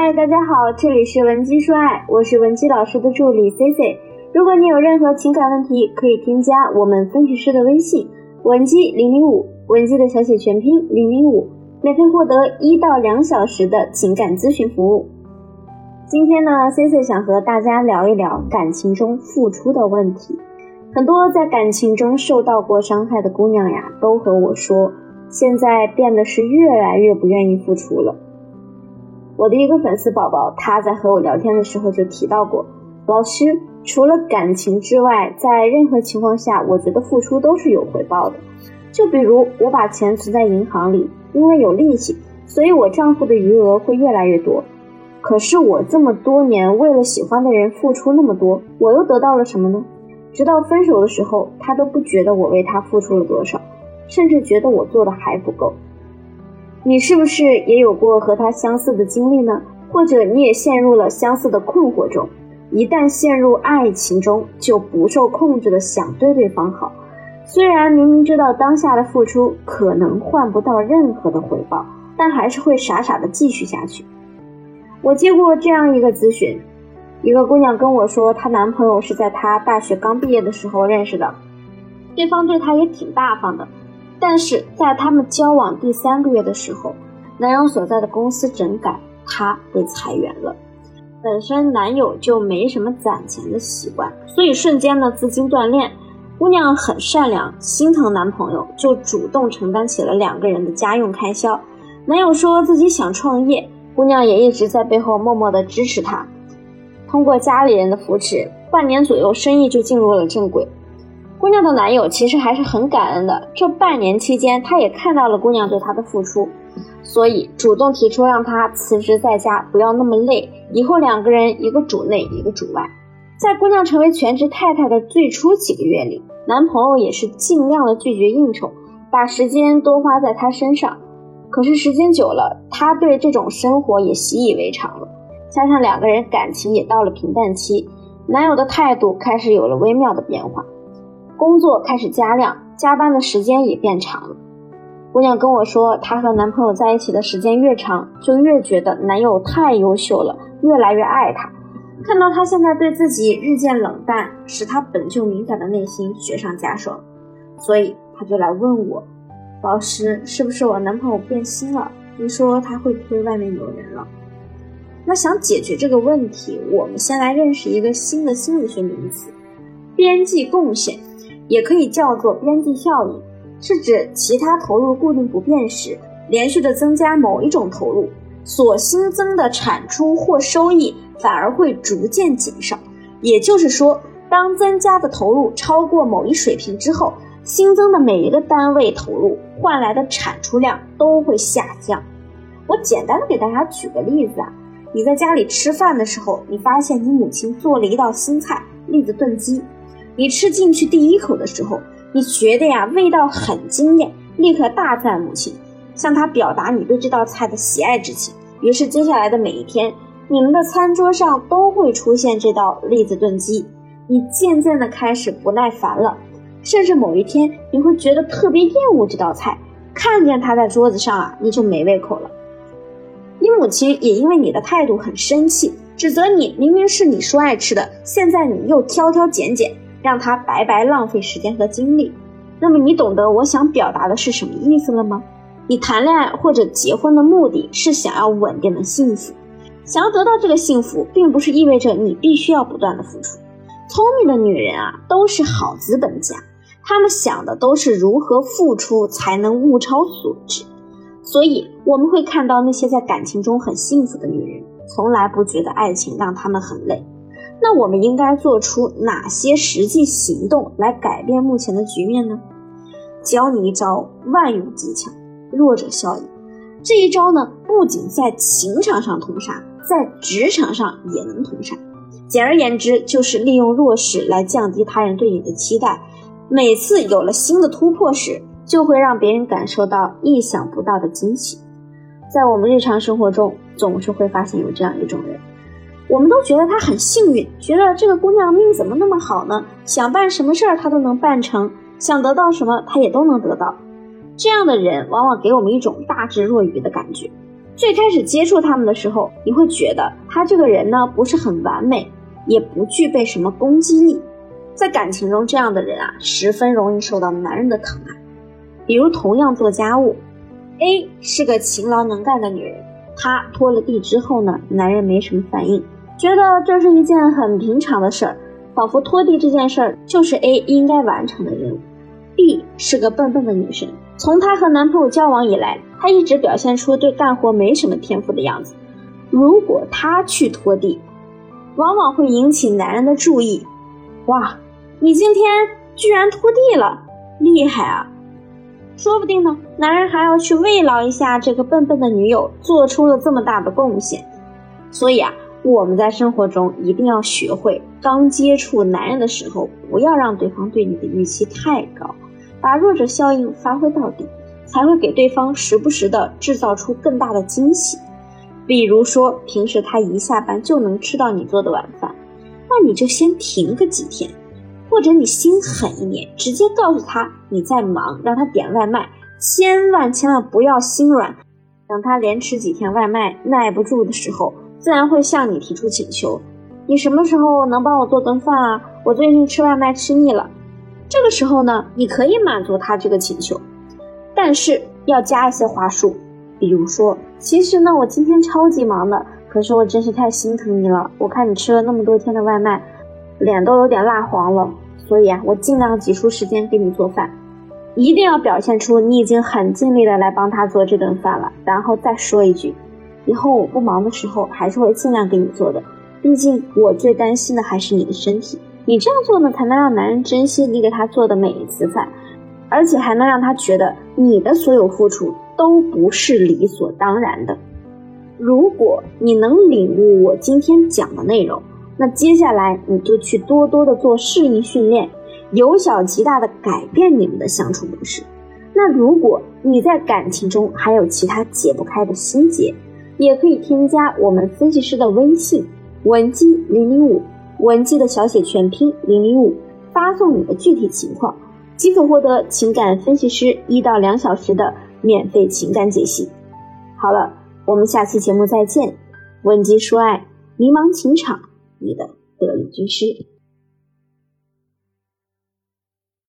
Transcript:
嗨，大家好，这里是文姬说爱，我是文姬老师的助理 C C。如果你有任何情感问题，可以添加我们分析师的微信文姬零零五，文姬的小写全拼零零五，免费获得一到两小时的情感咨询服务。今天呢，C C 想和大家聊一聊感情中付出的问题。很多在感情中受到过伤害的姑娘呀，都和我说，现在变得是越来越不愿意付出了。我的一个粉丝宝宝，他在和我聊天的时候就提到过，老师，除了感情之外，在任何情况下，我觉得付出都是有回报的。就比如我把钱存在银行里，因为有利息，所以我账户的余额会越来越多。可是我这么多年为了喜欢的人付出那么多，我又得到了什么呢？直到分手的时候，他都不觉得我为他付出了多少，甚至觉得我做的还不够。你是不是也有过和他相似的经历呢？或者你也陷入了相似的困惑中？一旦陷入爱情中，就不受控制的想对对方好，虽然明明知道当下的付出可能换不到任何的回报，但还是会傻傻的继续下去。我接过这样一个咨询，一个姑娘跟我说，她男朋友是在她大学刚毕业的时候认识的，对方对她也挺大方的。但是在他们交往第三个月的时候，男友所在的公司整改，她被裁员了。本身男友就没什么攒钱的习惯，所以瞬间呢资金断裂。姑娘很善良，心疼男朋友，就主动承担起了两个人的家用开销。男友说自己想创业，姑娘也一直在背后默默的支持他。通过家里人的扶持，半年左右生意就进入了正轨。姑娘的男友其实还是很感恩的，这半年期间，他也看到了姑娘对他的付出，所以主动提出让她辞职在家，不要那么累，以后两个人一个主内，一个主外。在姑娘成为全职太太的最初几个月里，男朋友也是尽量的拒绝应酬，把时间多花在她身上。可是时间久了，他对这种生活也习以为常了，加上两个人感情也到了平淡期，男友的态度开始有了微妙的变化。工作开始加量，加班的时间也变长了。姑娘跟我说，她和男朋友在一起的时间越长，就越觉得男友太优秀了，越来越爱她。看到他现在对自己日渐冷淡，使她本就敏感的内心雪上加霜，所以她就来问我，老师，是不是我男朋友变心了？你说他会不会外面有人了？那想解决这个问题，我们先来认识一个新的心理学名词——边际贡献。也可以叫做边际效应，是指其他投入固定不变时，连续的增加某一种投入，所新增的产出或收益反而会逐渐减少。也就是说，当增加的投入超过某一水平之后，新增的每一个单位投入换来的产出量都会下降。我简单的给大家举个例子啊，你在家里吃饭的时候，你发现你母亲做了一道新菜——栗子炖鸡。你吃进去第一口的时候，你觉得呀味道很惊艳，立刻大赞母亲，向她表达你对这道菜的喜爱之情。于是接下来的每一天，你们的餐桌上都会出现这道栗子炖鸡。你渐渐的开始不耐烦了，甚至某一天你会觉得特别厌恶这道菜，看见它在桌子上啊，你就没胃口了。你母亲也因为你的态度很生气，指责你明明是你说爱吃的，现在你又挑挑拣拣。让他白白浪费时间和精力，那么你懂得我想表达的是什么意思了吗？你谈恋爱或者结婚的目的是想要稳定的幸福，想要得到这个幸福，并不是意味着你必须要不断的付出。聪明的女人啊，都是好资本家，她们想的都是如何付出才能物超所值。所以我们会看到那些在感情中很幸福的女人，从来不觉得爱情让她们很累。那我们应该做出哪些实际行动来改变目前的局面呢？教你一招万用技巧——弱者效应。这一招呢，不仅在情场上通杀，在职场上也能通杀。简而言之，就是利用弱势来降低他人对你的期待。每次有了新的突破时，就会让别人感受到意想不到的惊喜。在我们日常生活中，总是会发现有这样一种人。我们都觉得他很幸运，觉得这个姑娘命怎么那么好呢？想办什么事儿她都能办成，想得到什么她也都能得到。这样的人往往给我们一种大智若愚的感觉。最开始接触他们的时候，你会觉得他这个人呢不是很完美，也不具备什么攻击力。在感情中，这样的人啊，十分容易受到男人的疼爱。比如，同样做家务，A 是个勤劳能干的女人，她拖了地之后呢，男人没什么反应，觉得这是一件很平常的事儿，仿佛拖地这件事儿就是 A 应该完成的任务。B 是个笨笨的女生，从她和男朋友交往以来。她一直表现出对干活没什么天赋的样子。如果她去拖地，往往会引起男人的注意。哇，你今天居然拖地了，厉害啊！说不定呢，男人还要去慰劳一下这个笨笨的女友，做出了这么大的贡献。所以啊，我们在生活中一定要学会，刚接触男人的时候，不要让对方对你的预期太高，把弱者效应发挥到底。才会给对方时不时的制造出更大的惊喜，比如说平时他一下班就能吃到你做的晚饭，那你就先停个几天，或者你心狠一点，直接告诉他你在忙，让他点外卖，千万千万不要心软，等他连吃几天外卖耐不住的时候，自然会向你提出请求，你什么时候能帮我做顿饭啊？我最近吃外卖吃腻了，这个时候呢，你可以满足他这个请求。但是要加一些话术，比如说，其实呢，我今天超级忙的，可是我真是太心疼你了。我看你吃了那么多天的外卖，脸都有点蜡黄了，所以啊，我尽量挤出时间给你做饭。一定要表现出你已经很尽力的来帮他做这顿饭了，然后再说一句，以后我不忙的时候，还是会尽量给你做的。毕竟我最担心的还是你的身体。你这样做呢，才能让男人珍惜你给他做的每一次饭。而且还能让他觉得你的所有付出都不是理所当然的。如果你能领悟我今天讲的内容，那接下来你就去多多的做适应训练，由小及大的改变你们的相处模式。那如果你在感情中还有其他解不开的心结，也可以添加我们分析师的微信文姬零零五，文姬的小写全拼零零五，发送你的具体情况。即可获得情感分析师一到两小时的免费情感解析。好了，我们下期节目再见。文姬说爱，迷茫情场，你的得力军师。